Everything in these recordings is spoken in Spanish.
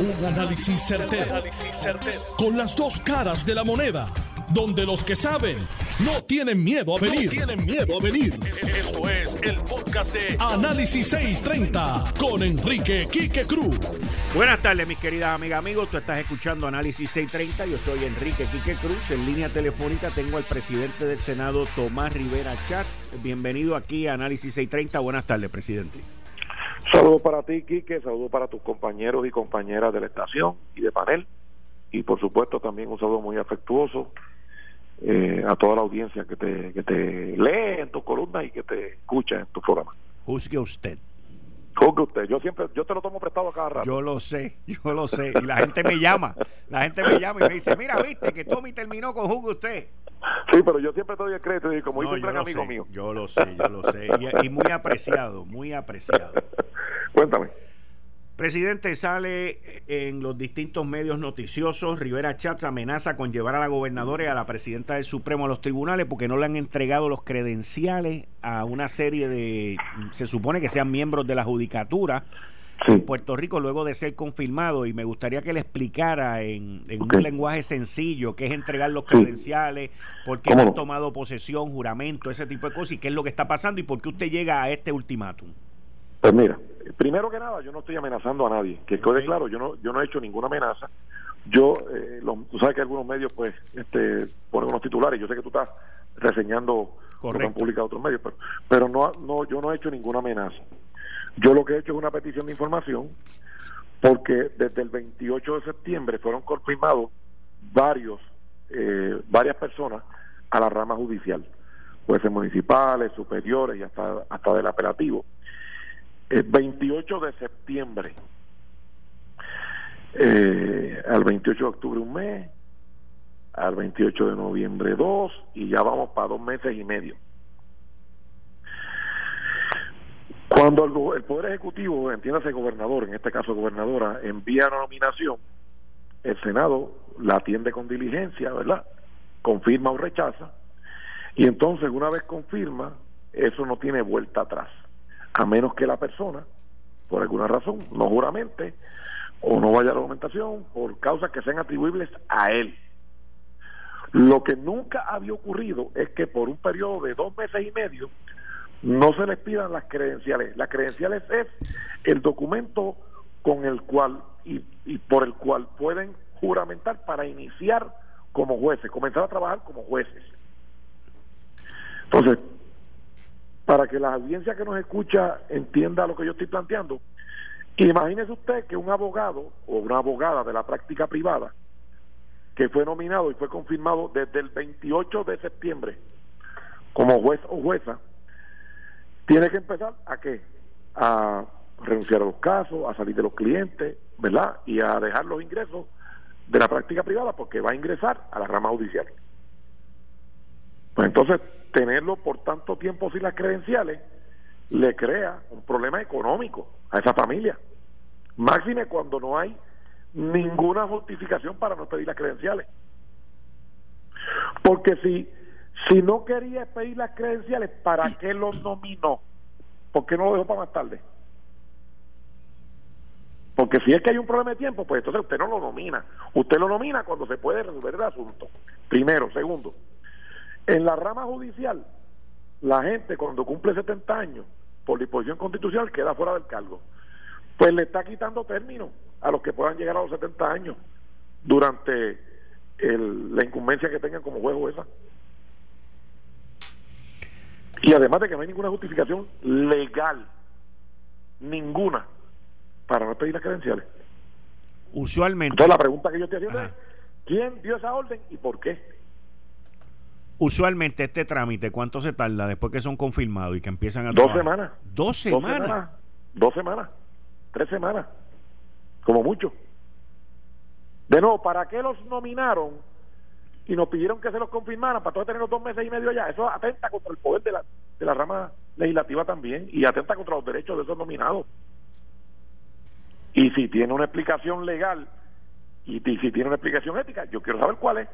Un análisis certero, Con las dos caras de la moneda. Donde los que saben no tienen miedo a venir. tienen miedo a venir. Esto es el podcast de Análisis 630 con Enrique Quique Cruz. Buenas tardes, mis queridas amigas, amigos. Tú estás escuchando Análisis 630. Yo soy Enrique Quique Cruz. En línea telefónica tengo al presidente del Senado, Tomás Rivera Chats. Bienvenido aquí a Análisis 630. Buenas tardes, presidente. Saludos para ti, Quique, saludos para tus compañeros y compañeras de la estación y de panel. Y por supuesto también un saludo muy afectuoso eh, a toda la audiencia que te, que te lee en tus columnas y que te escucha en tu programa. Juzgue usted. Juzgue usted. Yo siempre, yo te lo tomo prestado a cada rato. Yo lo sé, yo lo sé. Y la gente me llama, la gente me llama y me dice, mira, viste que Tommy terminó con juzgue usted. Sí, pero yo siempre te doy el crédito y como no, dice un amigo mío. Yo lo sé, yo lo sé. Y, muy apreciado, muy apreciado. Cuéntame. Presidente, sale en los distintos medios noticiosos, Rivera Chats amenaza con llevar a la gobernadora y a la presidenta del Supremo a los tribunales porque no le han entregado los credenciales a una serie de, se supone que sean miembros de la judicatura en Puerto Rico luego de ser confirmado. Y me gustaría que le explicara en, un lenguaje sencillo qué es entregar los credenciales, por qué han tomado posesión, juramento, ese tipo de cosas y qué es lo que está pasando y por qué usted llega a este ultimátum. Pues mira, primero que nada, yo no estoy amenazando a nadie, que quede claro, yo no, yo no he hecho ninguna amenaza. Yo, eh, tú sabes que algunos medios, pues, este, ponen unos titulares. Yo sé que tú estás reseñando lo que han publicado otros medios, pero, pero no, no, yo no he hecho ninguna amenaza. Yo lo que he hecho es una petición de información porque desde el 28 de septiembre fueron confirmados varios, eh, varias personas a la rama judicial, jueces municipales, superiores y hasta, hasta del apelativo. El 28 de septiembre eh, al 28 de octubre un mes, al 28 de noviembre dos y ya vamos para dos meses y medio. Cuando el, Poder Ejecutivo, entiéndase gobernador, en este caso gobernadora, envía una nominación, el Senado la atiende con diligencia, ¿verdad? Confirma o rechaza, y entonces una vez confirma, eso no tiene vuelta atrás, a menos que la persona, por alguna razón, no juramente, o no vaya a la documentación, por causas que sean atribuibles a él. Lo que nunca había ocurrido es que por un periodo de dos meses y medio no se les pidan las credenciales. Las credenciales es el documento con el cual y, por el cual pueden juramentar para iniciar como jueces, comenzar a trabajar como jueces. Entonces, para que la audiencia que nos escucha entienda lo que yo estoy planteando, imagínese usted que un abogado o una abogada de la práctica privada que fue nominado y fue confirmado desde el 28 de septiembre como juez o jueza, tiene que empezar a qué? A renunciar a los casos, a salir de los clientes, ¿verdad? Y a dejar los ingresos de la práctica privada porque va a ingresar a la rama judicial. Pues entonces, tenerlo por tanto tiempo sin las credenciales le crea un problema económico a esa familia. Máxime cuando no hay ninguna justificación para no pedir las credenciales. Porque si si no quería pedir las credenciales, ¿para qué lo nominó? ¿Por qué no lo dejó para más tarde? Porque si es que hay un problema de tiempo, pues entonces usted no lo nomina. Usted lo nomina cuando se puede resolver el asunto. Primero. Segundo, en la rama judicial, la gente cuando cumple 70 años, por disposición constitucional, queda fuera del cargo. Pues le está quitando término a los que puedan llegar a los 70 años durante la incumbencia que tengan como juez o esa. Y además de que no hay ninguna justificación legal, ninguna, para no pedir las credenciales. Usualmente. Entonces la pregunta que yo te haciendo es, ¿quién dio esa orden y por qué? Usualmente este trámite, ¿cuánto se tarda después que son confirmados y que empiezan a Dos semanas. Dos semanas. Dos semanas. Tres semanas. Como mucho. De nuevo, ¿para qué los nominaron y nos pidieron que se los confirmaran para todos tener los dos meses y medio allá. Eso atenta contra el poder de la, de la rama legislativa también y atenta contra los derechos de esos nominados. Y si tiene una explicación legal y, si tiene una explicación ética, yo quiero saber cuál es.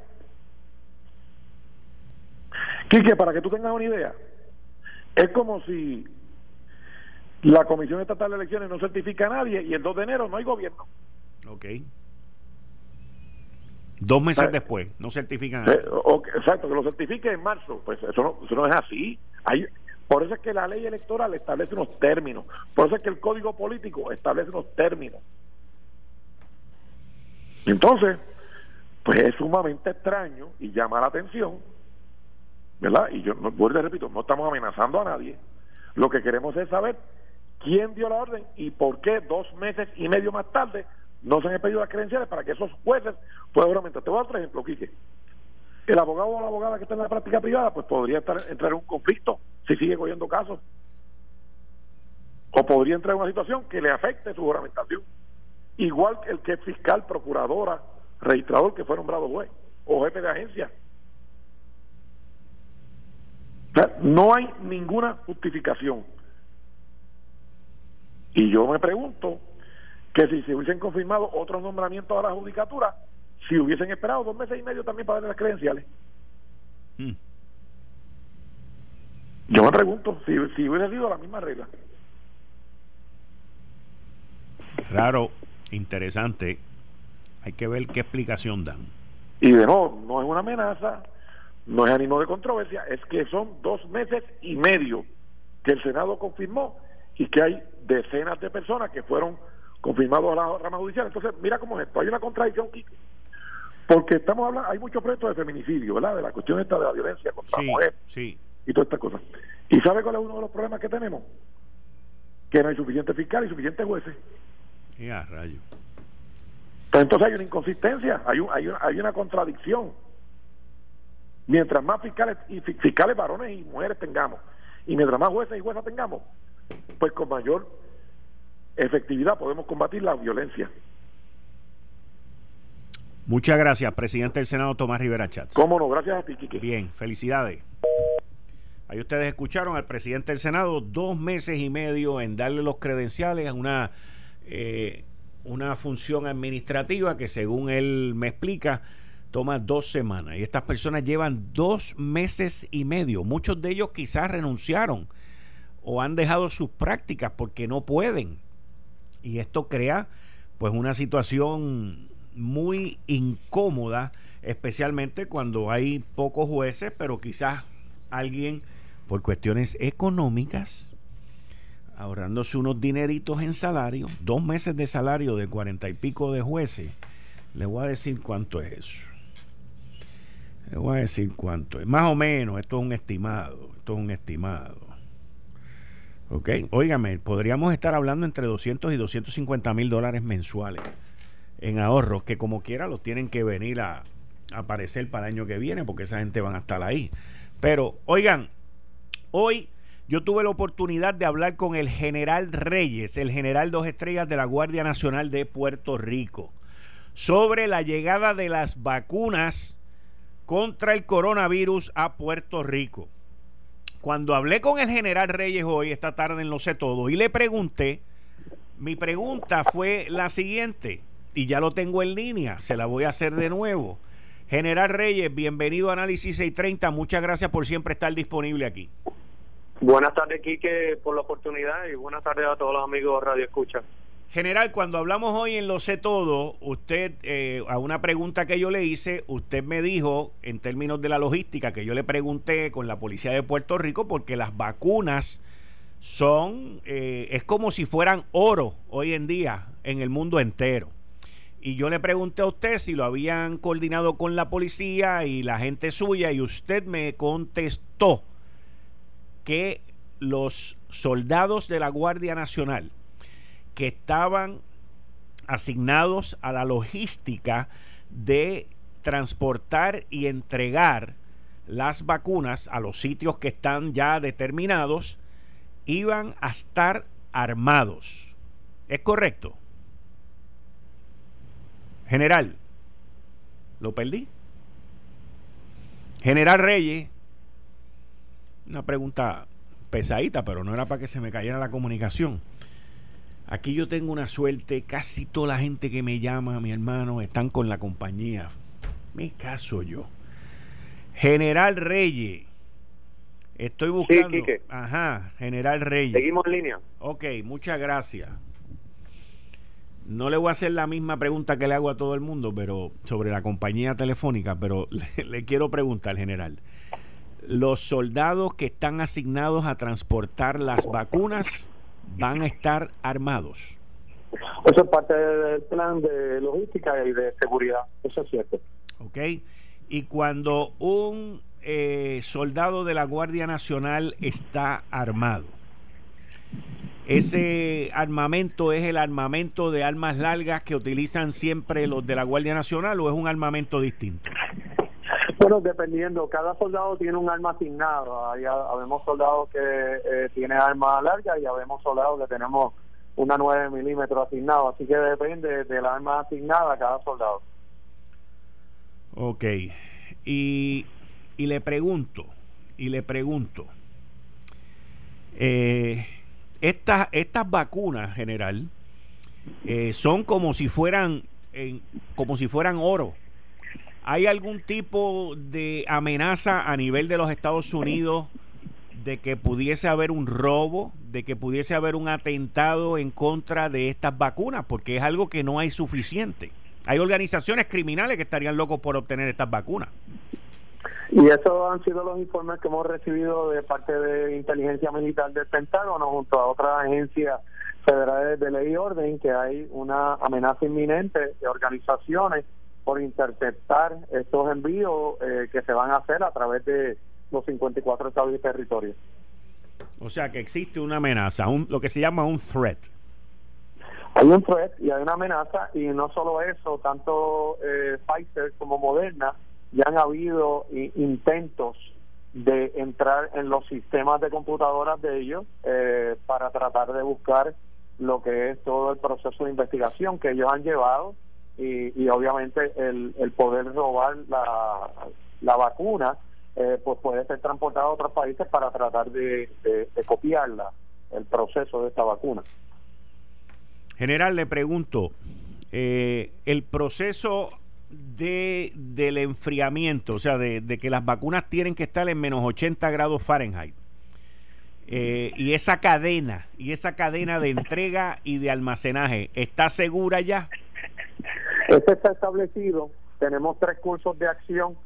Quique, para que tú tengas una idea, es como si la Comisión Estatal de Elecciones no certifica a nadie y el 2 de enero no hay gobierno. Ok. Dos meses después, no certifican. Eh, exacto, que lo certifique en marzo. Pues eso no, eso no es así. Hay, por eso es que la ley electoral establece unos términos. Por eso es que el código político establece unos términos. Entonces, pues es sumamente extraño y llama la atención, ¿verdad? Y yo, vuelvo y repito, no estamos amenazando a nadie. Lo que queremos es saber quién dio la orden y por qué dos meses y medio más tarde no se han pedido las credenciales para que esos jueces puedan aumentar. Te voy a dar otro ejemplo, Quique. El abogado o la abogada que está en la práctica privada, pues podría estar, entrar en un conflicto si sigue cogiendo casos. O podría entrar en una situación que le afecte su juramentación. Igual que el que es fiscal, procuradora, registrador que fue nombrado juez o jefe de agencia. No hay ninguna justificación. Y yo me pregunto que si se hubiesen confirmado otros nombramientos a la judicatura, si hubiesen esperado dos meses y medio también para darle las credenciales. Hmm. Yo me pregunto si, si hubiera sido la misma regla. Raro, interesante. Hay que ver qué explicación dan. Y de nuevo, no es una amenaza, no es ánimo de controversia, es que son dos meses y medio que el Senado confirmó y que hay decenas de personas que fueron confirmados a la rama judicial. Entonces, mira cómo es esto. Hay una contradicción, porque estamos hablando, hay muchos proyectos de feminicidio, ¿verdad? De la cuestión esta de la violencia contra la mujer sí. y todas estas cosas. ¿Y sabe cuál es uno de los problemas que tenemos? Que no hay suficiente fiscal y suficientes jueces. Ya, rayo. Pues entonces hay una inconsistencia, hay, un, hay, una, hay una contradicción. Mientras más fiscales y fiscales varones y mujeres tengamos, y mientras más jueces y juezas tengamos, pues con mayor efectividad podemos combatir la violencia. Muchas gracias, presidente del Senado Tomás Rivera Chats. Cómo no, gracias a ti, Kiki. Bien, felicidades. Ahí ustedes escucharon al presidente del Senado dos meses y medio en darle los credenciales a una, eh, una función administrativa que según él me explica toma dos semanas. Y estas personas llevan dos meses y medio. Muchos de ellos quizás renunciaron o han dejado sus prácticas porque no pueden. Y esto crea pues una situación muy incómoda, especialmente cuando hay pocos jueces, pero quizás alguien por cuestiones económicas, ahorrándose unos dineritos en salario, dos meses de salario de cuarenta y pico de jueces, le voy a decir cuánto es eso. Voy a decir cuánto. Más o menos, esto es un estimado, esto es un estimado. Ok, óigame, podríamos estar hablando entre 200 y 250 mil dólares mensuales en ahorros, que como quiera los tienen que venir a, aparecer para el año que viene, porque esa gente van a estar ahí. Pero, oigan, hoy yo tuve la oportunidad de hablar con el general Reyes, el general dos estrellas de la Guardia Nacional de Puerto Rico, sobre la llegada de las vacunas contra el coronavirus a Puerto Rico. Cuando hablé con el general Reyes hoy, esta tarde en Lo sé todo, y le pregunté, mi pregunta fue la siguiente, y ya lo tengo en línea, se la voy a hacer de nuevo. General Reyes, bienvenido a Análisis 630, muchas gracias por siempre estar disponible aquí. Buenas tardes, Quique, por la oportunidad y buenas tardes a todos los amigos Radio Escucha. General, cuando hablamos hoy en Lo sé todo, usted, eh, a una pregunta que yo le hice, usted me dijo, en términos de la logística, que yo le pregunté con la policía de Puerto Rico, porque las vacunas son, eh, es como si fueran oro hoy en día en el mundo entero. Y yo le pregunté a usted si lo habían coordinado con la policía y la gente suya, y usted me contestó que los soldados de la Guardia Nacional, que estaban asignados a la logística de transportar y entregar las vacunas a los sitios que están ya determinados, iban a estar armados. ¿Es correcto? General, ¿lo perdí? General Reyes, una pregunta pesadita, pero no era para que se me cayera la comunicación. Aquí yo tengo una suerte, casi toda la gente que me llama, mi hermano, están con la compañía. Me caso yo. General Reyes. Estoy buscando. Ajá, General Reyes. Seguimos en línea. Ok, muchas gracias. no le voy a hacer la misma pregunta que le hago a todo el mundo, pero sobre la compañía telefónica, pero le, quiero preguntar, general. Los soldados que están asignados a transportar las vacunas van a estar armados. Eso es parte del plan de logística y de seguridad, eso es cierto. Ok, y cuando un eh, soldado de la Guardia Nacional está armado, ese armamento es el armamento de armas largas que utilizan siempre los de la Guardia Nacional o es un armamento distinto? Bueno, dependiendo, cada soldado tiene un arma asignado. Hay, habemos soldados que eh, tienen armas largas y habemos soldados que tenemos una 9 milímetros asignado. Así que depende de la arma asignada a cada soldado. Ok. Y, y le pregunto, y le pregunto, eh, estas, estas vacunas, general, eh, son como si fueran como si fueran oro. ¿Hay algún tipo de amenaza a nivel de los Estados Unidos de que pudiese haber un robo, de que pudiese haber un atentado en contra de estas vacunas? Porque es algo que no hay suficiente. Hay organizaciones criminales que estarían locos por obtener estas vacunas. Y esos han sido los informes que hemos recibido de parte de inteligencia militar del Pentágono junto a otras agencias federales de ley y orden que hay una amenaza inminente de organizaciones por interceptar estos envíos eh, que se van a hacer a través de los 54 estados y territorios. O sea que existe una amenaza, un, lo que se llama un threat. Hay un threat y hay una amenaza y no solo eso, tanto eh, Pfizer como Moderna ya han habido intentos de entrar en los sistemas de computadoras de ellos eh, para tratar de buscar lo que es todo el proceso de investigación que ellos han llevado y, obviamente el, poder robar la, la vacuna eh, pues puede ser transportado a otros países para tratar de, de, de copiarla el proceso de esta vacuna. General, le pregunto, eh, el proceso de, del enfriamiento, o sea, de, que las vacunas tienen que estar en menos 80 grados Fahrenheit. Eh, y esa cadena, y esa cadena de entrega y de almacenaje, ¿está segura ya? Este está establecido. Tenemos tres cursos de acción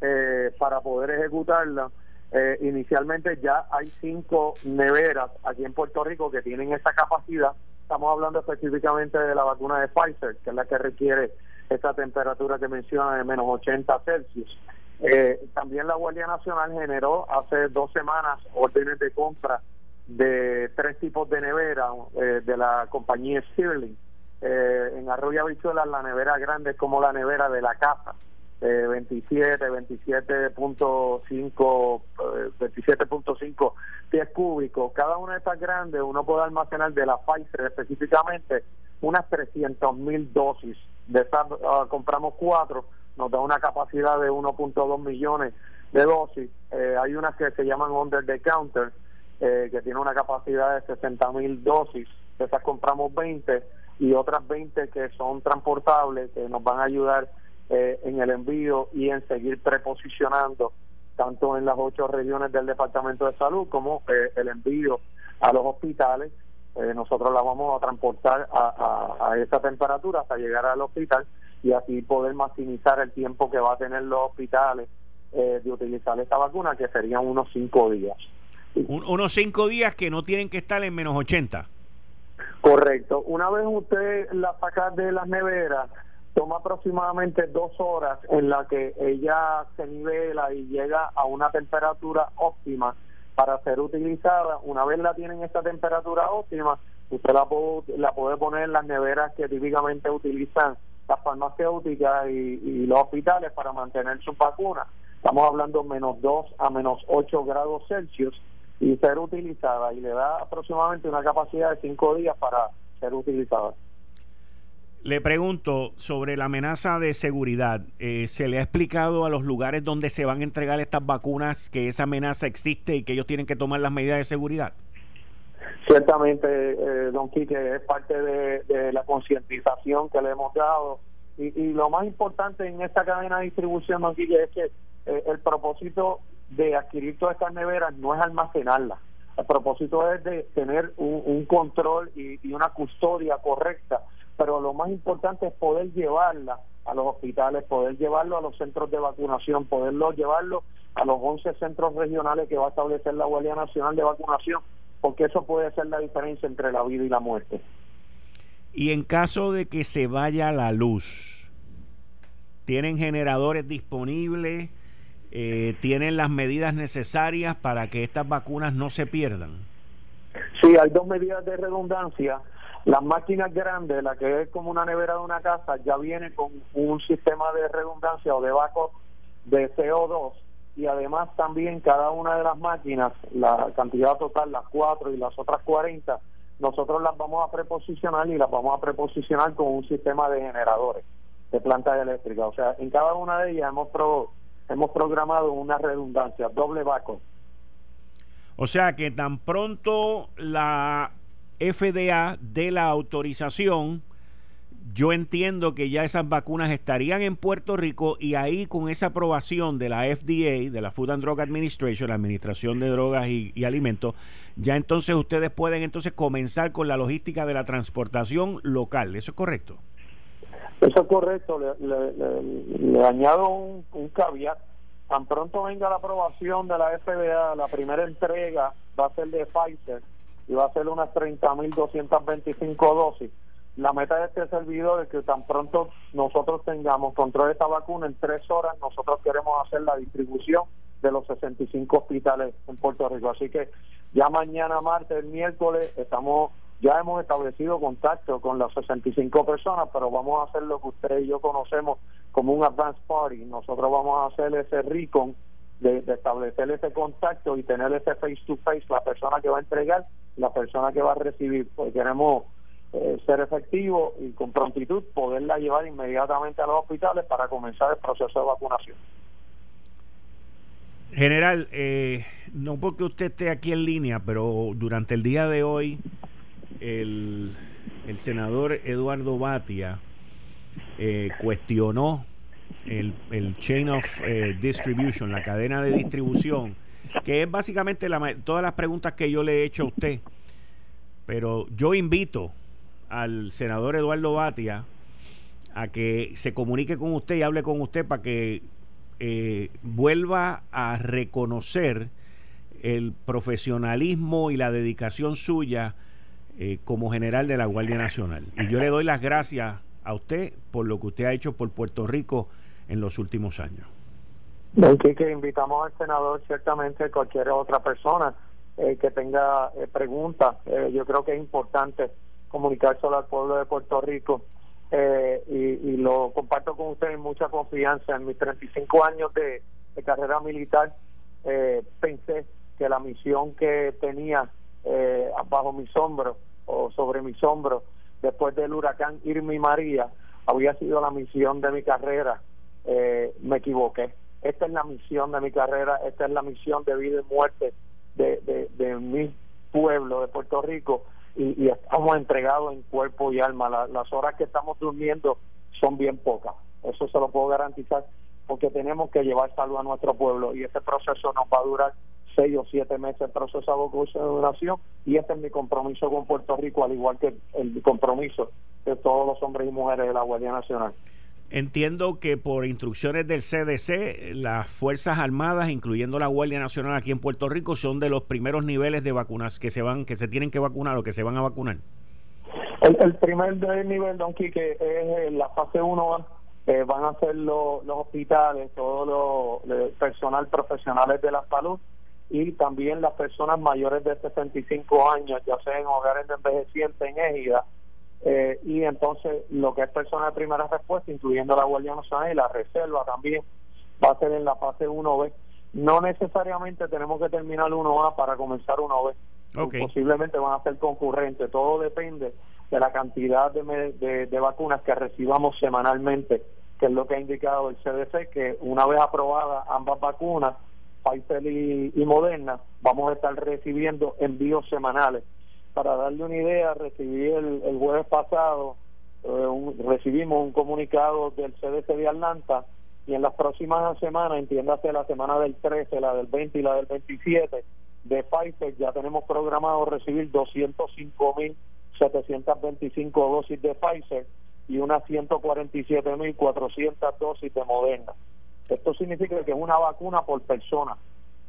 eh, para poder ejecutarla. Eh, inicialmente ya hay cinco neveras aquí en Puerto Rico que tienen esa capacidad. Estamos hablando específicamente de la vacuna de Pfizer, que es la que requiere esta temperatura que menciona de menos 80 Celsius. Eh, también la Guardia Nacional generó hace dos semanas órdenes de compra de tres tipos de nevera eh, de la compañía Stirling. Eh, en Arroyo Habichuelas la nevera grande es como la nevera de la casa, 27, 27.5 27.5 pies cúbicos. Cada una de estas grandes uno puede almacenar de la Pfizer específicamente unas 300 mil dosis de esas ah, compramos cuatro, nos da una capacidad de 1.2 millones de dosis. Eh, hay unas que se llaman under the counter, eh, que tiene una capacidad de 60 mil dosis, de esas compramos 20 y otras 20 que son transportables, que nos van a ayudar eh, en el envío y en seguir preposicionando tanto en las ocho regiones del Departamento de Salud como el envío a los hospitales eh, nosotros la vamos a transportar a, esa temperatura hasta llegar al hospital y así poder maximizar el tiempo que va a tener los hospitales eh, de utilizar esta vacuna, que serían unos cinco días. unos cinco días que no tienen que estar en menos 80. Correcto. Una vez usted la saca de las neveras, toma aproximadamente dos horas en la que ella se nivela y llega a una temperatura óptima para ser utilizada. Una vez la tienen esta temperatura óptima, usted la puede, la puede poner en las neveras que típicamente utilizan las farmacéuticas y, los hospitales para mantener su vacuna. Estamos hablando menos 2 a menos 8 grados Celsius y ser utilizada y le da aproximadamente una capacidad de 5 días para ser utilizada. Le pregunto sobre la amenaza de seguridad. Eh, ¿Se le ha explicado a los lugares donde se van a entregar estas vacunas que esa amenaza existe y que ellos tienen que tomar las medidas de seguridad? Ciertamente, eh, don Quique, es parte de, la concientización que le hemos dado. Y, lo más importante en esta cadena de distribución, don Quique, es que eh, el propósito de adquirir todas estas neveras no es almacenarlas. El propósito es de tener un, control y una custodia correcta pero lo más importante es poder llevarla a los hospitales, poder llevarlo a los centros de vacunación, poderlo llevarlo a los 11 centros regionales que va a establecer la Guardia Nacional de Vacunación, porque eso puede ser la diferencia entre la vida y la muerte. Y en caso de que se vaya la luz, ¿tienen generadores disponibles? Eh, ¿Tienen las medidas necesarias para que estas vacunas no se pierdan? Sí, hay dos medidas de redundancia. Las máquinas grandes, la que es como una nevera de una casa, ya viene con un sistema de redundancia o de backup de CO2 y además también cada una de las máquinas, la cantidad total, las cuatro y las otras 40, nosotros las vamos a preposicionar y las vamos a preposicionar con un sistema de generadores de plantas eléctricas. O sea, en cada una de ellas hemos, hemos programado una redundancia, doble backup. O sea que tan pronto la FDA dé la autorización, yo entiendo que ya esas vacunas estarían en Puerto Rico y ahí con esa aprobación de la FDA, de la Food and Drug Administration, la Administración de Drogas y, Alimentos, ya entonces ustedes pueden entonces comenzar con la logística de la transportación local. ¿Eso es correcto? Eso es correcto. Le, añado un, un caveat. Tan pronto venga la aprobación de la FDA, la primera entrega va a ser de Pfizer y va a ser unas 30.225 dosis la meta de este servidor es que tan pronto nosotros tengamos control de esta vacuna, en tres horas nosotros queremos hacer la distribución de los 65 hospitales en Puerto Rico. Así que ya mañana, martes, miércoles, estamos ya hemos establecido contacto con las 65 personas, pero vamos a hacer lo que usted y yo conocemos como un advance party. Nosotros vamos a hacer ese recon de, establecer ese contacto y tener ese face to face, la persona que va a entregar, la persona que va a recibir, porque queremos eh, ser efectivo y con prontitud poderla llevar inmediatamente a los hospitales para comenzar el proceso de vacunación. General, eh, no porque usted esté aquí en línea, pero durante el día de hoy el, senador Eduardo Batia eh, cuestionó el, chain of distribution, la cadena de distribución, que es básicamente la, todas las preguntas que yo le he hecho a usted. Pero yo invito al senador Eduardo Batia a que se comunique con usted y hable con usted para que eh, vuelva a reconocer el profesionalismo y la dedicación suya eh, como general de la Guardia Nacional. Y yo le doy las gracias a usted por lo que usted ha hecho por Puerto Rico en los últimos años. que invitamos al senador, ciertamente cualquier otra persona eh, que tenga preguntas. yo creo que es importante comunicárselo al pueblo de Puerto Rico eh, y, lo comparto con ustedes en mucha confianza. En mis 35 años de, carrera militar eh, pensé que la misión que tenía eh, bajo mis hombros o sobre mis hombros después del huracán Irma y María había sido la misión de mi carrera. me equivoqué. Esta es la misión de mi carrera, esta es la misión de vida y muerte de, de, mi pueblo de Puerto Rico y, estamos entregados en cuerpo y alma. las horas que estamos durmiendo son bien pocas, eso se lo puedo garantizar, porque tenemos que llevar salud a nuestro pueblo y este proceso nos va a durar seis o siete meses el proceso de vacunación y este es mi compromiso con Puerto Rico, al igual que el compromiso de todos los hombres y mujeres de la Guardia Nacional. Entiendo que por instrucciones del CDC, las Fuerzas Armadas, incluyendo la Guardia Nacional aquí en Puerto Rico, son de los primeros niveles de vacunas que se van, que se tienen que vacunar o que se van a vacunar. El, primer nivel, Don Quique, es eh, la fase 1 eh, van a ser los hospitales, todo los personal profesionales de la salud y también las personas mayores de 65 años, ya sea en hogares de envejecientes, en égida, eh, y entonces lo que es persona de primera respuesta, incluyendo la Guardia Nacional y la Reserva también, va a ser en la fase 1B. No necesariamente tenemos que terminar 1A para comenzar 1B. Posiblemente van a ser concurrentes. Todo depende de la cantidad de, de, vacunas que recibamos semanalmente, que es lo que ha indicado el CDC, que una vez aprobadas ambas vacunas, Pfizer y, Moderna, vamos a estar recibiendo envíos semanales para darle una idea, recibí el, el jueves pasado, eh, recibimos un comunicado del CDC de Atlanta y en las próximas semanas, entiéndase la semana del 13, la del 20 y la del 27 de Pfizer, ya tenemos programado recibir 205 mil 725 dosis de Pfizer y unas 147.400 dosis de Moderna. Esto significa que es una vacuna por persona,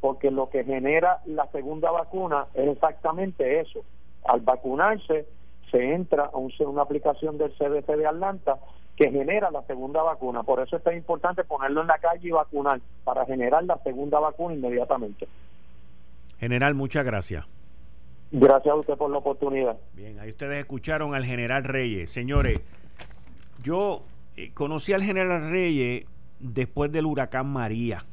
porque lo que genera la segunda vacuna es exactamente eso. Al vacunarse, se entra a una aplicación del CDC de Atlanta que genera la segunda vacuna. Por eso es tan importante ponerlo en la calle y vacunar, para generar la segunda vacuna inmediatamente. General, muchas gracias. Gracias a usted por la oportunidad. Bien, ahí ustedes escucharon al general Reyes. Señores, yo eh, conocí al general Reyes después del huracán María.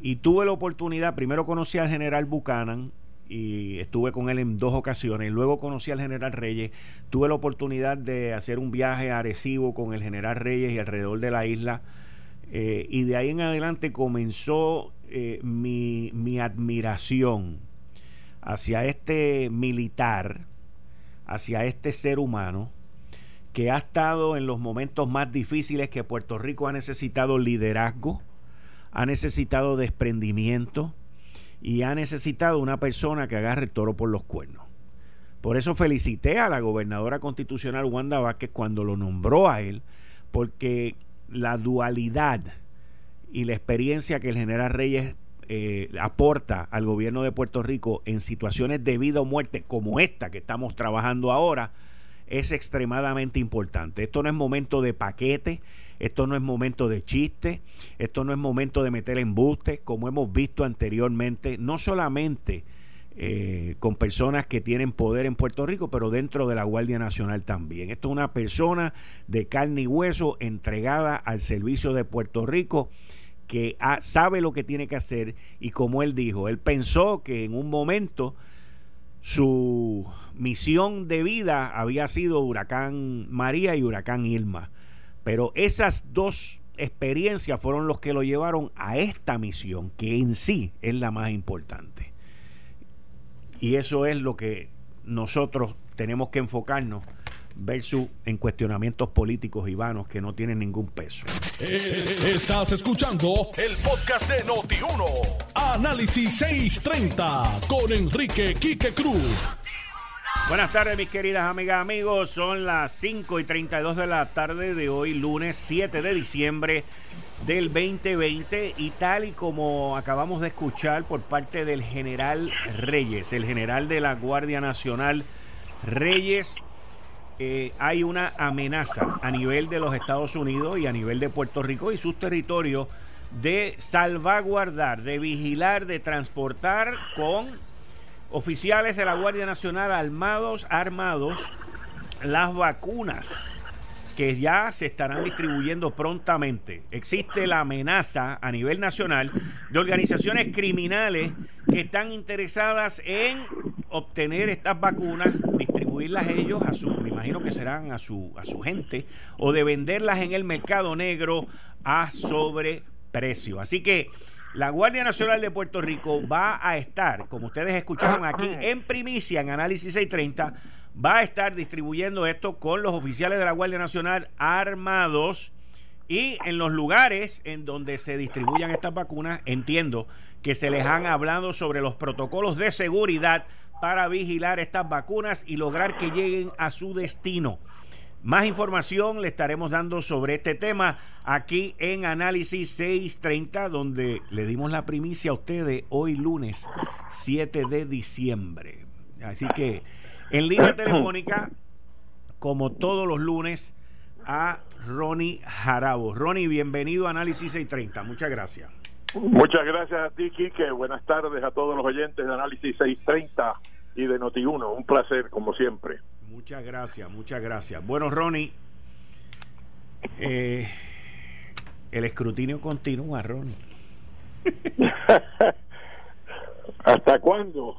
Y tuve la oportunidad, primero conocí al general Buchanan y estuve con él en dos ocasiones. Luego conocí al general Reyes. Tuve la oportunidad de hacer un viaje a Arecibo con el general Reyes y alrededor de la isla. Eh, y de ahí en adelante comenzó eh, mi, mi admiración hacia este militar, hacia este ser humano que ha estado en los momentos más difíciles que Puerto Rico ha necesitado liderazgo, ha necesitado desprendimiento y ha necesitado una persona que agarre el toro por los cuernos. Por eso felicité a la gobernadora constitucional Wanda Vázquez cuando lo nombró a él, porque la dualidad y la experiencia que el general Reyes eh, aporta al gobierno de Puerto Rico en situaciones de vida o muerte como esta que estamos trabajando ahora, es extremadamente importante. Esto no es momento de paquete, esto no es momento de chiste, esto no es momento de meter embuste, como hemos visto anteriormente, no solamente eh, con personas que tienen poder en Puerto Rico, pero dentro de la Guardia Nacional también. Esto es una persona de carne y hueso entregada al servicio de Puerto Rico que sabe lo que tiene que hacer y como él dijo, él pensó que en un momento su misión de vida había sido Huracán María y Huracán Irma. Pero esas dos experiencias fueron los que lo llevaron a esta misión, que en sí es la más importante. Y eso es lo que nosotros tenemos que enfocarnos versus en cuestionamientos políticos y vanos que no tienen ningún peso. Eh, estás escuchando el podcast de Noti1. Análisis 630 con Enrique Quique Cruz. Buenas tardes, mis queridas amigas, amigos. Son las 5 y 32 de la tarde de hoy, lunes 7 de diciembre del 2020. Y tal y como acabamos de escuchar por parte del general Reyes, el general de la Guardia Nacional, Reyes eh, hay una amenaza a nivel de los Estados Unidos y a nivel de Puerto Rico y sus territorios de salvaguardar, de vigilar, de transportar con oficiales de la Guardia Nacional armados, armados, las vacunas que ya se estarán distribuyendo prontamente. Existe la amenaza a nivel nacional de organizaciones criminales que están interesadas en obtener estas vacunas, distribuirlas ellos a su, me imagino que serán a su, a su gente, o de venderlas en el mercado negro a sobreprecio. Así que la Guardia Nacional de Puerto Rico va a estar, como ustedes escucharon aquí en primicia en Análisis 630, va a estar distribuyendo esto con los oficiales de la Guardia Nacional armados y en los lugares en donde se distribuyan estas vacunas, entiendo que se les han hablado sobre los protocolos de seguridad para vigilar estas vacunas y lograr que lleguen a su destino. Más información le estaremos dando sobre este tema aquí en Análisis 630, donde le dimos la primicia a ustedes hoy lunes 7 de diciembre. Así que en línea telefónica, como todos los lunes, a Ronnie Jarabo. Ronnie, bienvenido a Análisis 630. Muchas gracias. Muchas gracias a ti, Quique. Buenas tardes a todos los oyentes de Análisis 630 y de Noti1. Un placer, como siempre. Muchas gracias, muchas gracias. Bueno, Ronnie, eh, el escrutinio continúa, Ronnie. ¿Hasta cuándo?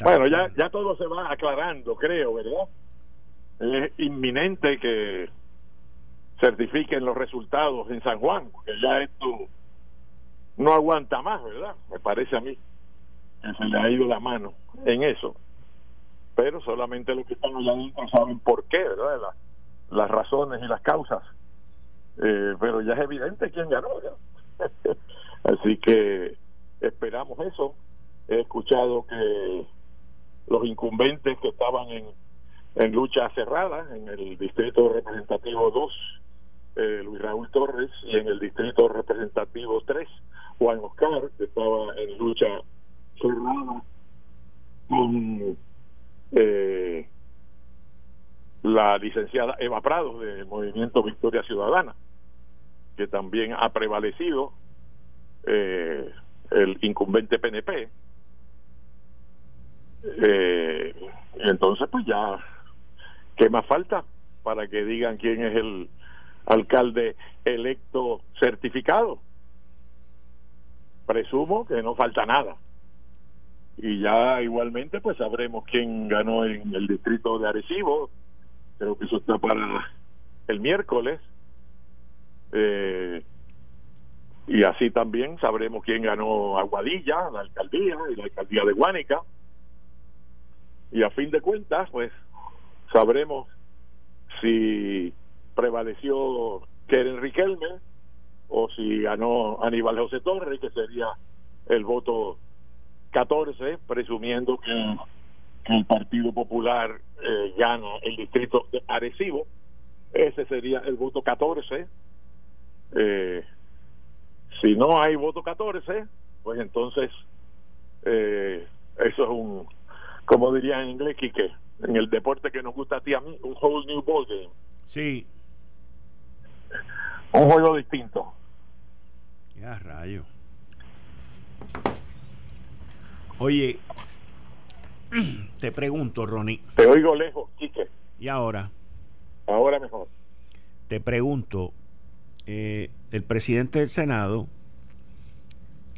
bueno, ya, ya todo se va aclarando, creo, ¿verdad? Es inminente que certifiquen los resultados en San Juan, porque ya esto no aguanta más, ¿verdad? Me parece a mí se le ha ido la mano en eso. Pero solamente los que están allá adentro saben por qué, ¿verdad? las razones y las causas. Eh, pero ya es evidente quién ganó, Así que esperamos eso. He escuchado que los incumbentes que estaban en, en lucha cerrada en el distrito representativo 2, eh, Luis Raúl Torres, y en el distrito representativo 3, Juan Oscar, que estaba en lucha con eh, la licenciada Eva Prado del Movimiento Victoria Ciudadana, que también ha prevalecido eh, el incumbente PNP. Eh, entonces, pues ya, ¿qué más falta para que digan quién es el alcalde electo certificado? Presumo que no falta nada. Y ya igualmente, pues sabremos quién ganó en el distrito de Arecibo. Creo que eso está para el miércoles. Eh, y así también sabremos quién ganó Aguadilla, la alcaldía y la alcaldía de Guánica. Y a fin de cuentas, pues sabremos si prevaleció Keren Riquelme o si ganó Aníbal José Torres, que sería el voto 14, presumiendo que, el Partido Popular eh, gana el distrito de Arecibo. Ese sería el voto 14. Eh, si no hay voto 14, pues entonces eh, eso es un, como diría en inglés, Quique, en el deporte que nos gusta a ti a mí, un whole new ball game. Sí. Un juego distinto. Ya, rayo. Oye, te pregunto, Ronnie. Te oigo lejos, Quique. ¿Y ahora? Ahora mejor. Te pregunto, eh, el presidente del Senado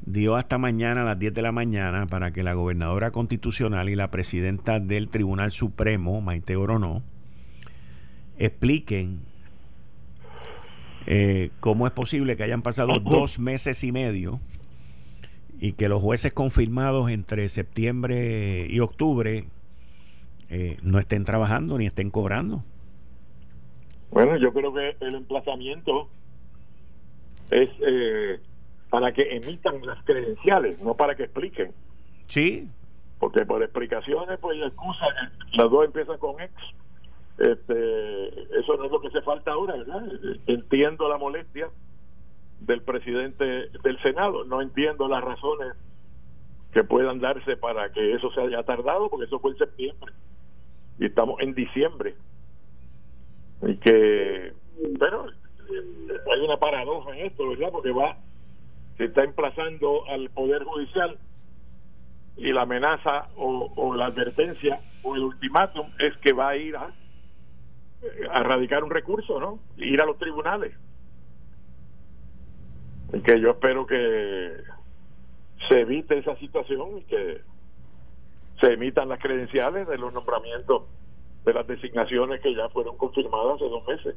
dio hasta mañana a las 10 de la mañana para que la gobernadora constitucional y la presidenta del Tribunal Supremo, Maite Orono, expliquen eh, cómo es posible que hayan pasado dos meses y medio y que los jueces confirmados entre septiembre y octubre eh, no estén trabajando ni estén cobrando. Bueno, yo creo que el emplazamiento es eh, para que emitan las credenciales, no para que expliquen. Sí. Porque por explicaciones, pues excusa, las dos empiezan con ex. Este, eso no es lo que hace falta ahora, ¿verdad? Entiendo la molestia del presidente del Senado, no entiendo las razones que puedan darse para que eso se haya tardado, porque eso fue en septiembre y estamos en diciembre. Y que, pero hay una paradoja en esto, ¿verdad? Porque va, se está emplazando al Poder Judicial y la amenaza o, la advertencia o el ultimátum es que va a ir a, a radicar un recurso, ¿no? Ir a los tribunales. Que yo espero que se evite esa situación y que se emitan las credenciales de los nombramientos de las designaciones que ya fueron confirmadas hace dos meses.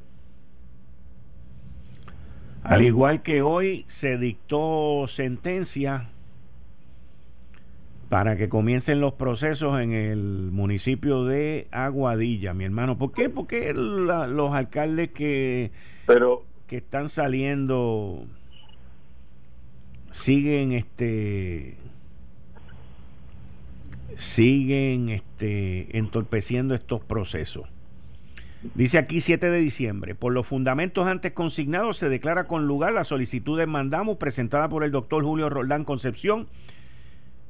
Al igual que hoy se dictó sentencia para que comiencen los procesos en el municipio de Aguadilla, mi hermano. ¿Por qué? Porque los alcaldes que, Pero, que están saliendo siguen este siguen este entorpeciendo estos procesos. Dice aquí 7 de diciembre, por los fundamentos antes consignados se declara con lugar la solicitud de mandamos presentada por el doctor Julio Roldán Concepción.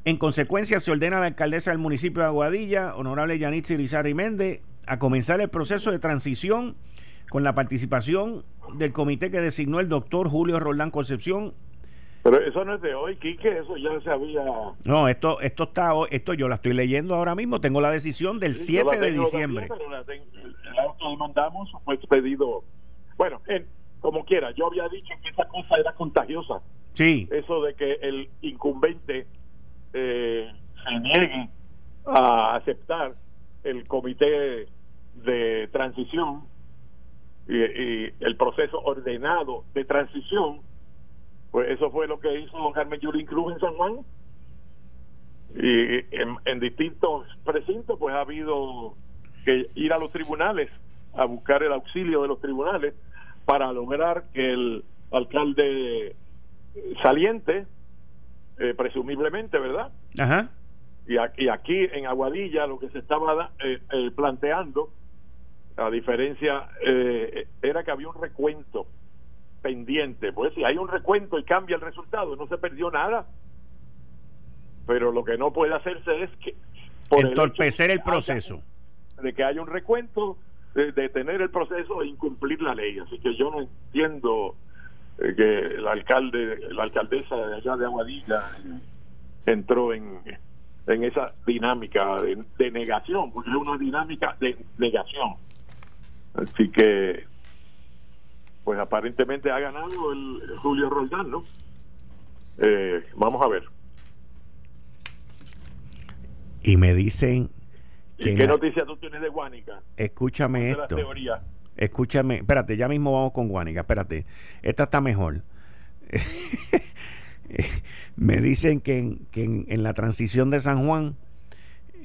En consecuencia se ordena a la alcaldesa del municipio de Aguadilla, honorable Yanitzi Rizarri Méndez, a comenzar el proceso de transición con la participación del comité que designó el doctor Julio Roldán Concepción pero eso no es de hoy, Quique, eso ya se había... No, esto esto está esto yo la estoy leyendo ahora mismo, tengo la decisión del 7 de diciembre. pero la el auto que mandamos fue expedido... Bueno, como quiera, yo había dicho que esa cosa era contagiosa. Sí. Eso de que el incumbente eh, se niegue a aceptar el comité de transición y el proceso ordenado de transición pues eso fue lo que hizo don Carmen Yulín Cruz en San Juan. Y en, distintos precintos, pues ha habido que ir a los tribunales a buscar el auxilio de los tribunales para lograr que el alcalde saliente, eh, presumiblemente, ¿verdad? Ajá. Y aquí, aquí en Aguadilla lo que se estaba eh, eh, planteando, a diferencia, eh, era que había un recuento pendiente. Pues si hay un recuento y cambia el resultado, no se perdió nada. Pero lo que no puede hacerse es que... Por Entorpecer el, proceso. de que haya un recuento, de, detener el proceso e incumplir la ley. Así que yo no entiendo que el alcalde, la alcaldesa de allá de Aguadilla entró en en esa dinámica de, negación, porque es una dinámica de negación. Así que, pues aparentemente ha ganado el Julio Roldán, ¿no? Eh, vamos a ver. Y me dicen... ¿Y qué noticia tú tienes de Guánica? Escúchame esto. Escúchame, espérate, ya mismo vamos con Guánica, espérate. Esta está mejor. me dicen que, en, que en, la transición de San Juan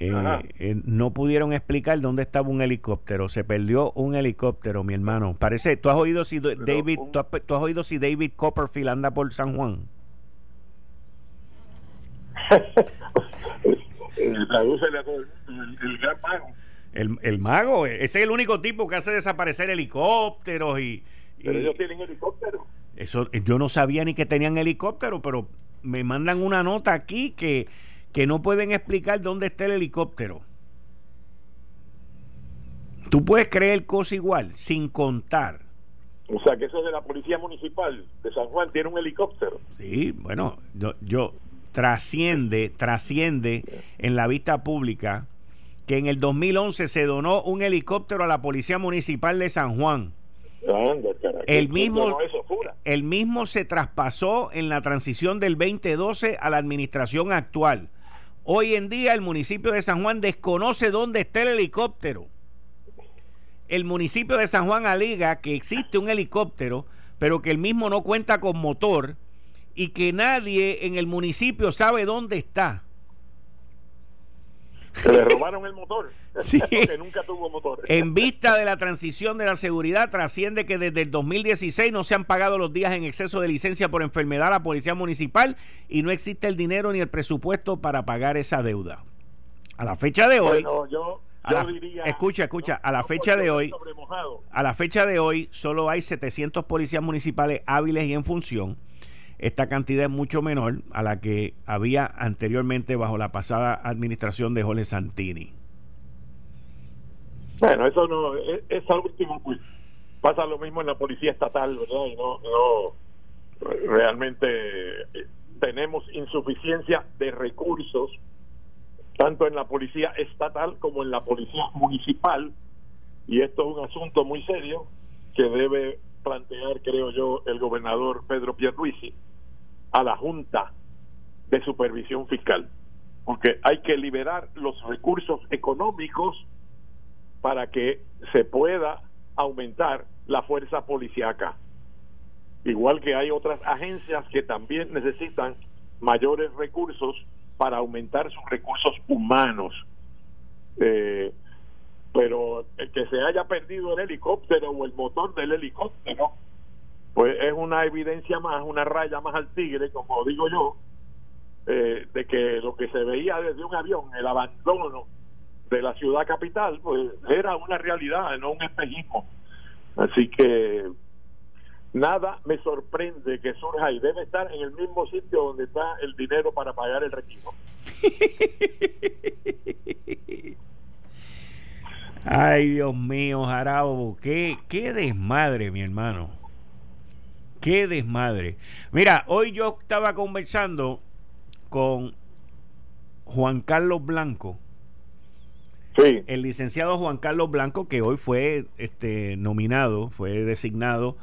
eh, eh, no pudieron explicar dónde estaba un helicóptero. Se perdió un helicóptero, mi hermano. Parece, ¿tú has oído si David, tú, has, oído si David Copperfield anda por San Juan? el, gran mago. El, mago, ese es el único tipo que hace desaparecer helicópteros y... Pero ellos tienen helicópteros. Eso, yo no sabía ni que tenían helicóptero, pero me mandan una nota aquí que, que no pueden explicar dónde está el helicóptero. Tú puedes creer cosa igual, sin contar. O sea, que eso es de la Policía Municipal de San Juan tiene un helicóptero. Sí, bueno, yo, yo trasciende, trasciende en la vista pública que en el 2011 se donó un helicóptero a la Policía Municipal de San Juan el mismo, el mismo se traspasó en la transición del 2012 a la administración actual. Hoy en día el municipio de San Juan desconoce dónde está el helicóptero. El municipio de San Juan alega que existe un helicóptero, pero que el mismo no cuenta con motor y que nadie en el municipio sabe dónde está. Se le robaron el motor. Sí. Porque nunca tuvo motor. En vista de la transición de la seguridad, trasciende que desde el 2016 no se han pagado los días en exceso de licencia por enfermedad a la Policía Municipal y no existe el dinero ni el presupuesto para pagar esa deuda. A la fecha de hoy. yo, diría, escucha, escucha, a la fecha de hoy. A la fecha de hoy solo hay 700 policías municipales hábiles y en función esta cantidad es mucho menor a la que había anteriormente bajo la pasada administración de Jorge Santini. Bueno, eso no, es, última pues pasa lo mismo en la policía estatal, ¿verdad? Y no, no realmente eh, tenemos insuficiencia de recursos tanto en la policía estatal como en la policía municipal y esto es un asunto muy serio que debe plantear, creo yo, el gobernador Pedro Pierluisi a la Junta de Supervisión Fiscal, porque hay que liberar los recursos económicos para que se pueda aumentar la fuerza policíaca. Igual que hay otras agencias que también necesitan mayores recursos para aumentar sus recursos humanos. Eh, pero el que se haya perdido el helicóptero o el motor del helicóptero pues es una evidencia más, una raya más al tigre, como digo yo, eh, de que lo que se veía desde un avión, el abandono de la ciudad capital, pues era una realidad, no un espejismo. Así que nada me sorprende que surja y debe estar en el mismo sitio donde está el dinero para pagar el retiro. Ay, Dios mío, Jarabo, qué, qué desmadre, mi hermano. Qué desmadre. Mira, hoy yo estaba conversando con Juan Carlos Blanco. Sí. El licenciado Juan Carlos Blanco, que hoy fue este, nominado, fue designado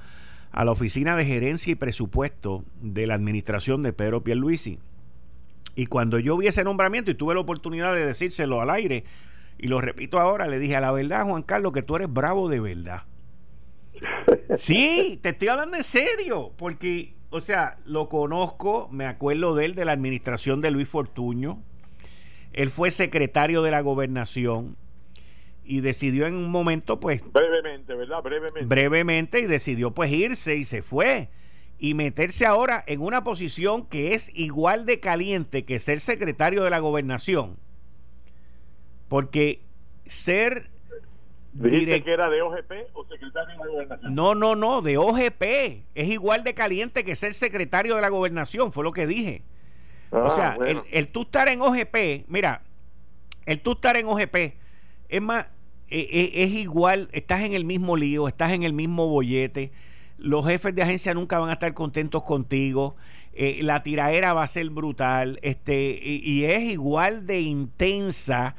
a la Oficina de Gerencia y Presupuesto de la Administración de Pedro Pierluisi. Y cuando yo vi ese nombramiento y tuve la oportunidad de decírselo al aire, y lo repito ahora, le dije a la verdad, Juan Carlos, que tú eres bravo de verdad. Sí, te estoy hablando en serio, porque, o sea, lo conozco, me acuerdo de él de la administración de Luis Fortuño. Él fue secretario de la gobernación y decidió en un momento, pues... Brevemente, ¿verdad? Brevemente. Brevemente y decidió pues irse y se fue. Y meterse ahora en una posición que es igual de caliente que ser secretario de la gobernación. Porque ser ¿Dijiste que era de OGP o secretario de la gobernación? No, no, no, de OGP. Es igual de caliente que ser secretario de la gobernación, fue lo que dije. o ah, sea, el, el, tú estar en OGP, mira, el tú estar en OGP es más, e, e, es, igual, estás en el mismo lío, estás en el mismo bollete. Los jefes de agencia nunca van a estar contentos contigo. Eh, la tiraera va a ser brutal. Este, y es igual de intensa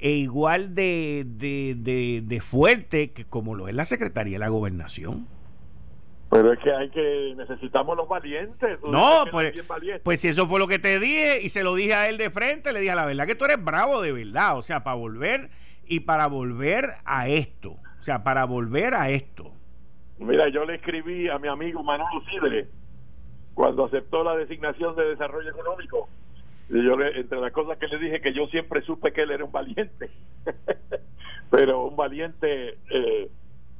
e igual de, de, fuerte que como lo es la Secretaría de la Gobernación. Pero es que hay que necesitamos los valientes. No, pues, pues si eso fue lo que te dije y se lo dije a él de frente, le dije la verdad que tú eres bravo de verdad, o sea, para volver y para volver a esto, o sea, para volver a esto. Mira, yo le escribí a mi amigo Manolo Sidre cuando aceptó la designación de desarrollo económico yo, entre las cosas que le dije, que yo siempre supe que él era un valiente, pero un valiente eh,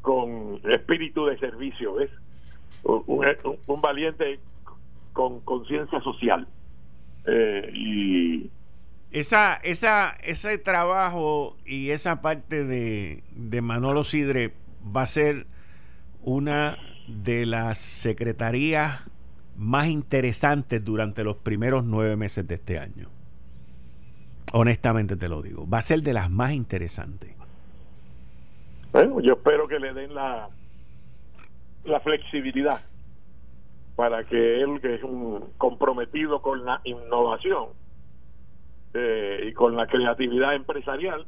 con espíritu de servicio, ¿ves? Un, valiente con conciencia social. Eh, y esa, esa, ese trabajo y esa parte de, de Manolo Sidre va a ser una de las secretarías más interesantes durante los primeros nueve meses de este año. Honestamente te lo digo. Va a ser de las más interesantes. Bueno, yo espero que le den la, la flexibilidad para que él, que es un comprometido con la innovación eh, y con la creatividad empresarial,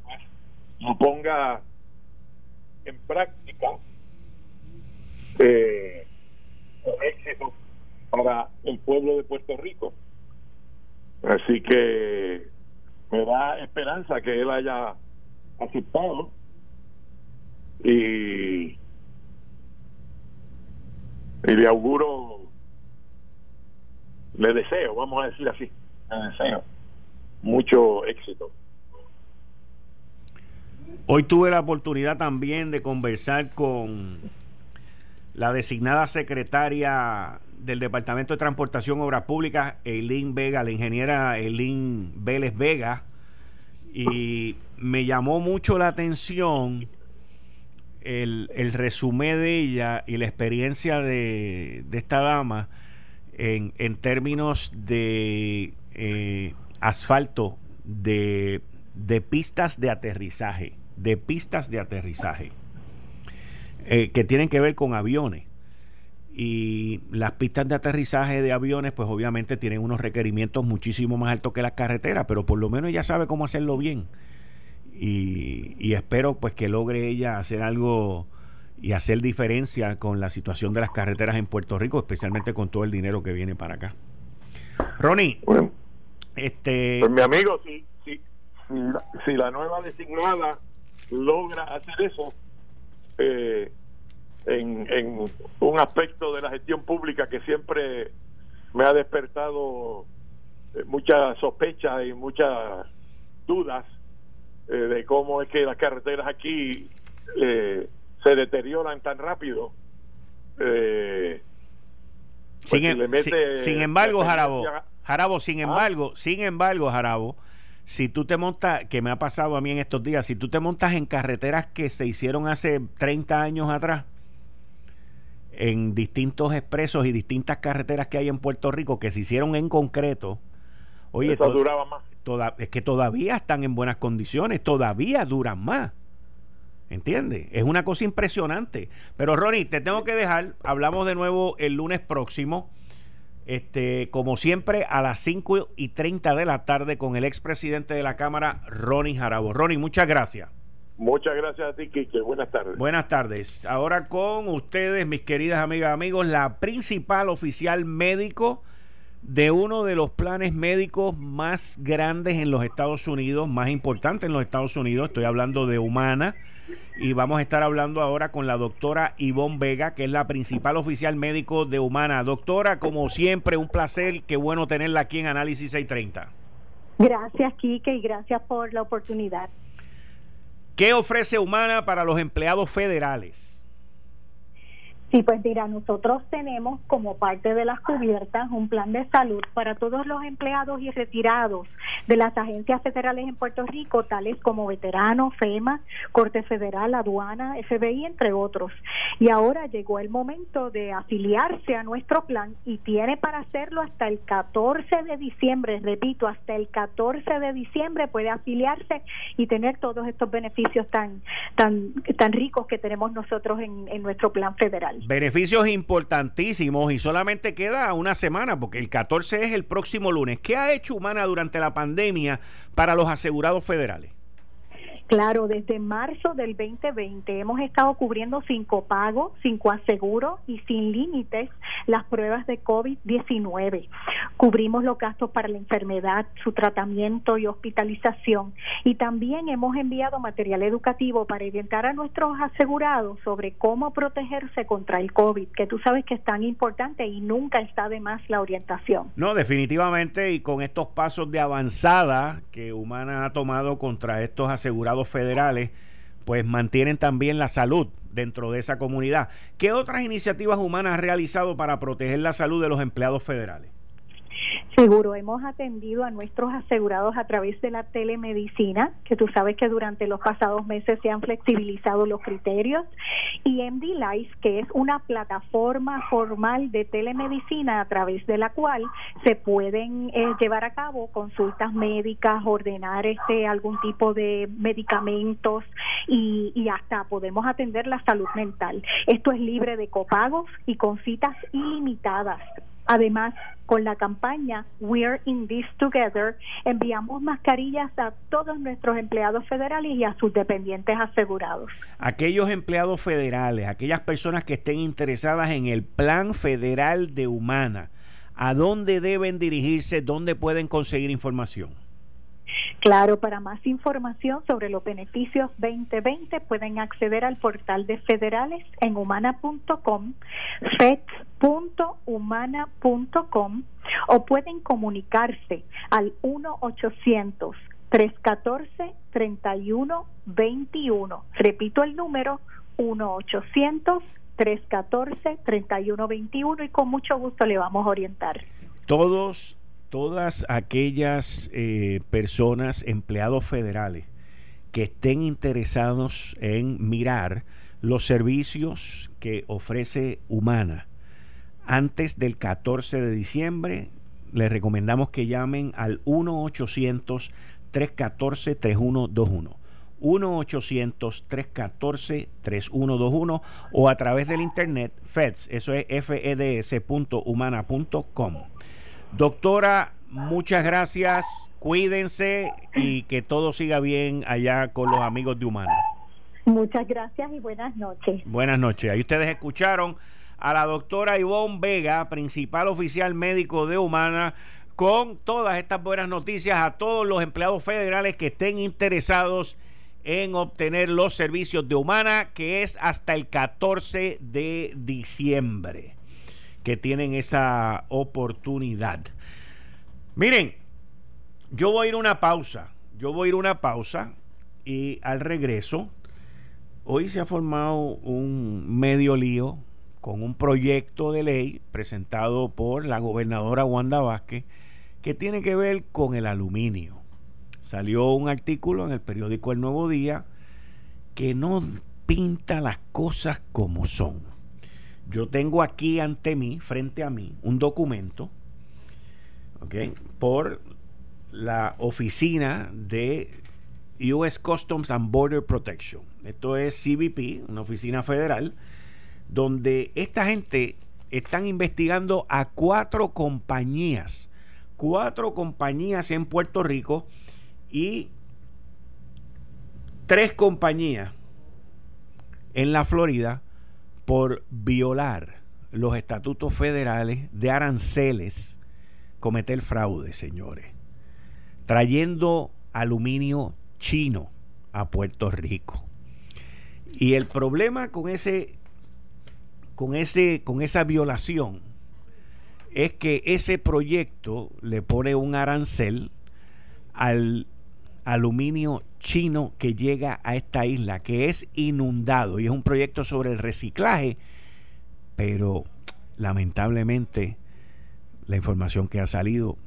lo ponga en práctica eh, éxito para el pueblo de Puerto Rico. Así que me da esperanza que él haya aceptado y, y le auguro, le deseo, vamos a decir así, le deseo mucho éxito. Hoy tuve la oportunidad también de conversar con la designada secretaria del Departamento de Transportación Obras Públicas, Eileen Vega, la ingeniera Eileen Vélez Vega, y me llamó mucho la atención el, resumen de ella y la experiencia de, esta dama en, términos de eh, asfalto, de pistas de aterrizaje, de pistas de aterrizaje, eh, que tienen que ver con aviones. Y las pistas de aterrizaje de aviones pues obviamente tienen unos requerimientos muchísimo más altos que las carreteras pero por lo menos ella sabe cómo hacerlo bien. Y, espero pues que logre ella hacer algo y hacer diferencia con la situación de las carreteras en Puerto Rico especialmente con todo el dinero que viene para acá. Ronnie este pues mi amigo si, si, si la nueva designada logra hacer eso eh, en, un aspecto de la gestión pública que siempre me ha despertado eh, muchas sospechas y muchas dudas eh, de cómo es que las carreteras aquí eh, se deterioran tan rápido. Pues sin, em- sin, embargo, Jarabo, Jarabo, sin ¿Ah? embargo, sin embargo, Jarabo, si tú te montas, que me ha pasado a mí en estos días, si tú te montas en carreteras que se hicieron hace 30 años atrás, en distintos expresos y distintas carreteras que hay en Puerto Rico que se hicieron en concreto. Oye, Eso duraba más. es que todavía están en buenas condiciones, todavía duran más. ¿Entiendes? Es una cosa impresionante. Pero Ronnie, te tengo que dejar. Hablamos de nuevo el lunes próximo. Este, como siempre, a las 5 y 30 de la tarde con el expresidente de la Cámara, Ronnie Jarabo. Ronnie, muchas gracias. Muchas gracias a ti, Kike. Buenas tardes. Buenas tardes. Ahora con ustedes, mis queridas amigas y amigos, la principal oficial médico de uno de los planes médicos más grandes en los Estados Unidos, más importante en los Estados Unidos. Estoy hablando de Humana. Y vamos a estar hablando ahora con la doctora Ivonne Vega, que es la principal oficial médico de Humana. Doctora, como siempre, un placer. Qué bueno tenerla aquí en Análisis 630. Gracias, Kike, y gracias por la oportunidad. ¿Qué ofrece Humana para los empleados federales? Sí, pues mira, nosotros tenemos como parte de las cubiertas un plan de salud para todos los empleados y retirados de las agencias federales en Puerto Rico, tales como veteranos, FEMA, Corte Federal, Aduana, FBI, entre otros. Y ahora llegó el momento de afiliarse a nuestro plan y tiene para hacerlo hasta el 14 de diciembre, repito, hasta el 14 de diciembre puede afiliarse y tener todos estos beneficios tan tan tan ricos que tenemos nosotros en, en nuestro plan federal. Beneficios importantísimos y solamente queda una semana porque el 14 es el próximo lunes. ¿Qué ha hecho Humana durante la pandemia para los asegurados federales? Claro, desde marzo del 2020 hemos estado cubriendo sin copago, sin coaseguro y sin límites las pruebas de COVID-19. Cubrimos los gastos para la enfermedad, su tratamiento y hospitalización. Y también hemos enviado material educativo para orientar a nuestros asegurados sobre cómo protegerse contra el COVID, que tú sabes que es tan importante y nunca está de más la orientación. No, definitivamente, y con estos pasos de avanzada que Humana ha tomado contra estos asegurados federales pues mantienen también la salud dentro de esa comunidad. ¿Qué otras iniciativas humanas ha realizado para proteger la salud de los empleados federales? Seguro, hemos atendido a nuestros asegurados a través de la telemedicina, que tú sabes que durante los pasados meses se han flexibilizado los criterios, y MD Life, que es una plataforma formal de telemedicina a través de la cual se pueden eh, llevar a cabo consultas médicas, ordenar este algún tipo de medicamentos y, y hasta podemos atender la salud mental. Esto es libre de copagos y con citas ilimitadas Además, con la campaña We're in This Together, enviamos mascarillas a todos nuestros empleados federales y a sus dependientes asegurados. Aquellos empleados federales, aquellas personas que estén interesadas en el Plan Federal de Humana, ¿a dónde deben dirigirse? ¿Dónde pueden conseguir información? Claro, para más información sobre los beneficios 2020 pueden acceder al portal de federales en humana.com, feds.humana.com o pueden comunicarse al 1-800. 314-3121. Repito el número 1-800-314-3121 y con mucho gusto le vamos a orientar. Todos todas aquellas eh, personas, empleados federales, que estén interesados en mirar los servicios que ofrece Humana antes del 14 de diciembre, les recomendamos que llamen al 1-800-314-3121. 1-800-314-3121 o a través del internet FEDS, eso es feds.humana.com. Doctora, muchas gracias, cuídense y que todo siga bien allá con los amigos de Humana. Muchas gracias y buenas noches. Buenas noches. Ahí ustedes escucharon a la doctora Ivonne Vega, principal oficial médico de Humana, con todas estas buenas noticias a todos los empleados federales que estén interesados en obtener los servicios de Humana, que es hasta el 14 de diciembre que tienen esa oportunidad. Miren, yo voy a ir a una pausa, yo voy a ir a una pausa y al regreso, hoy se ha formado un medio lío con un proyecto de ley presentado por la gobernadora Wanda Vázquez que tiene que ver con el aluminio. Salió un artículo en el periódico El Nuevo Día que no pinta las cosas como son. Yo tengo aquí ante mí, frente a mí, un documento, ¿ok? Por la oficina de US Customs and Border Protection. Esto es CBP, una oficina federal, donde esta gente están investigando a cuatro compañías, cuatro compañías en Puerto Rico y tres compañías en la Florida por violar los estatutos federales de aranceles, cometer fraude, señores, trayendo aluminio chino a Puerto Rico. Y el problema con ese con ese con esa violación es que ese proyecto le pone un arancel al aluminio chino que llega a esta isla, que es inundado y es un proyecto sobre el reciclaje, pero lamentablemente la información que ha salido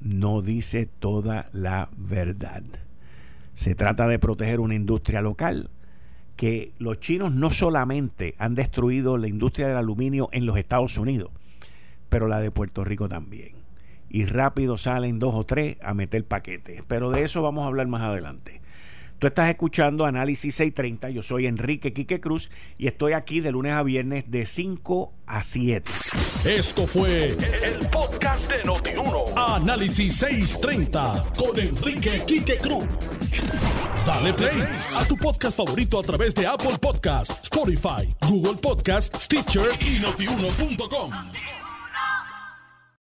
no dice toda la verdad. Se trata de proteger una industria local que los chinos no solamente han destruido la industria del aluminio en los Estados Unidos, pero la de Puerto Rico también. Y rápido salen dos o tres a meter paquetes. Pero de eso vamos a hablar más adelante. Tú estás escuchando Análisis 630. Yo soy Enrique Quique Cruz y estoy aquí de lunes a viernes de 5 a 7. Esto fue el, podcast de Notiuno. Análisis 630 con Enrique Quique Cruz. Dale play a tu podcast favorito a través de Apple Podcasts, Spotify, Google Podcasts, Stitcher y notiuno.com.